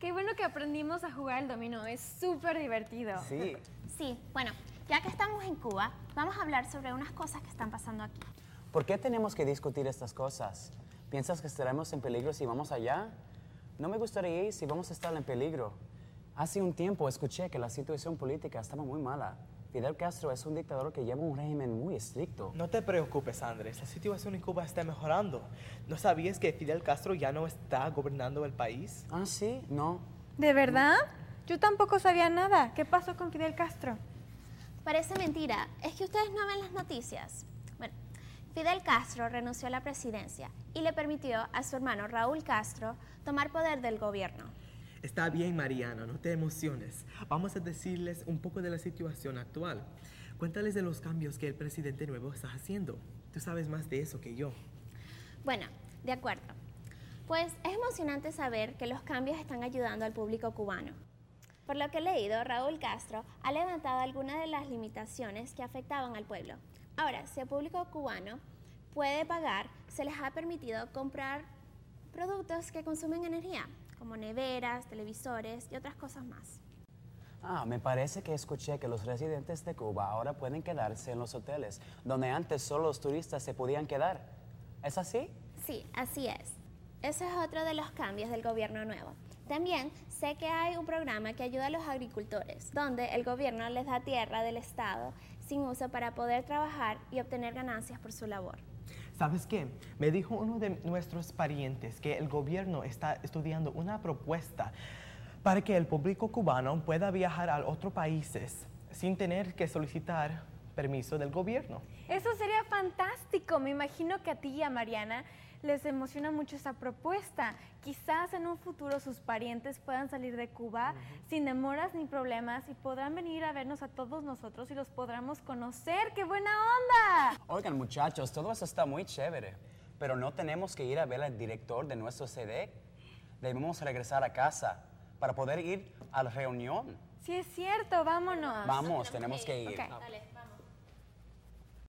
Qué bueno que aprendimos a jugar el dominó, es súper divertido. Sí. Sí, bueno, ya que estamos en Cuba, vamos a hablar sobre unas cosas que están pasando aquí. ¿Por qué tenemos que discutir estas cosas? ¿Piensas que estaremos en peligro si vamos allá? No me gustaría ir si vamos a estar en peligro. Hace un tiempo escuché que la situación política estaba muy mala. Fidel Castro es un dictador que lleva un régimen muy estricto. No te preocupes, Andrés. La situación en Cuba está mejorando. ¿No sabías que Fidel Castro ya no está gobernando el país? Ah, sí, no. ¿De verdad? Yo tampoco sabía nada. ¿Qué pasó con Fidel Castro? Parece mentira, es que ustedes no ven las noticias. Bueno, Fidel Castro renunció a la presidencia y le permitió a su hermano Raúl Castro tomar poder del gobierno. Está bien, Mariana, no te emociones. Vamos a decirles un poco de la situación actual. Cuéntales de los cambios que el presidente nuevo está haciendo. Tú sabes más de eso que yo. Bueno, de acuerdo. Pues es emocionante saber que los cambios están ayudando al público cubano. Por lo que he leído, Raúl Castro ha levantado algunas de las limitaciones que afectaban al pueblo. Ahora, si el público cubano puede pagar, se les ha permitido comprar productos que consumen energía, como neveras, televisores y otras cosas más. Ah, me parece que escuché que los residentes de Cuba ahora pueden quedarse en los hoteles, donde antes solo los turistas se podían quedar. ¿Es así? Sí, así es. Ese es otro de los cambios del gobierno nuevo. También sé que hay un programa que ayuda a los agricultores, donde el gobierno les da tierra del Estado sin uso para poder trabajar y obtener ganancias por su labor. ¿Sabes qué? Me dijo uno de nuestros parientes que el gobierno está estudiando una propuesta para que el público cubano pueda viajar a otros países sin tener que solicitar permiso del gobierno. Eso sería fantástico. Me imagino que a ti y a Mariana les emociona mucho esa propuesta. Quizás en un futuro sus parientes puedan salir de Cuba sin demoras ni problemas y podrán venir a vernos a todos nosotros y los podremos conocer. ¡Qué buena onda! Oigan, muchachos, todo eso está muy chévere, pero no tenemos que ir a ver al director de nuestro CD. Debemos regresar a casa para poder ir a la reunión. Sí es cierto, vámonos. Vamos, tenemos que ir. Ok. Dale,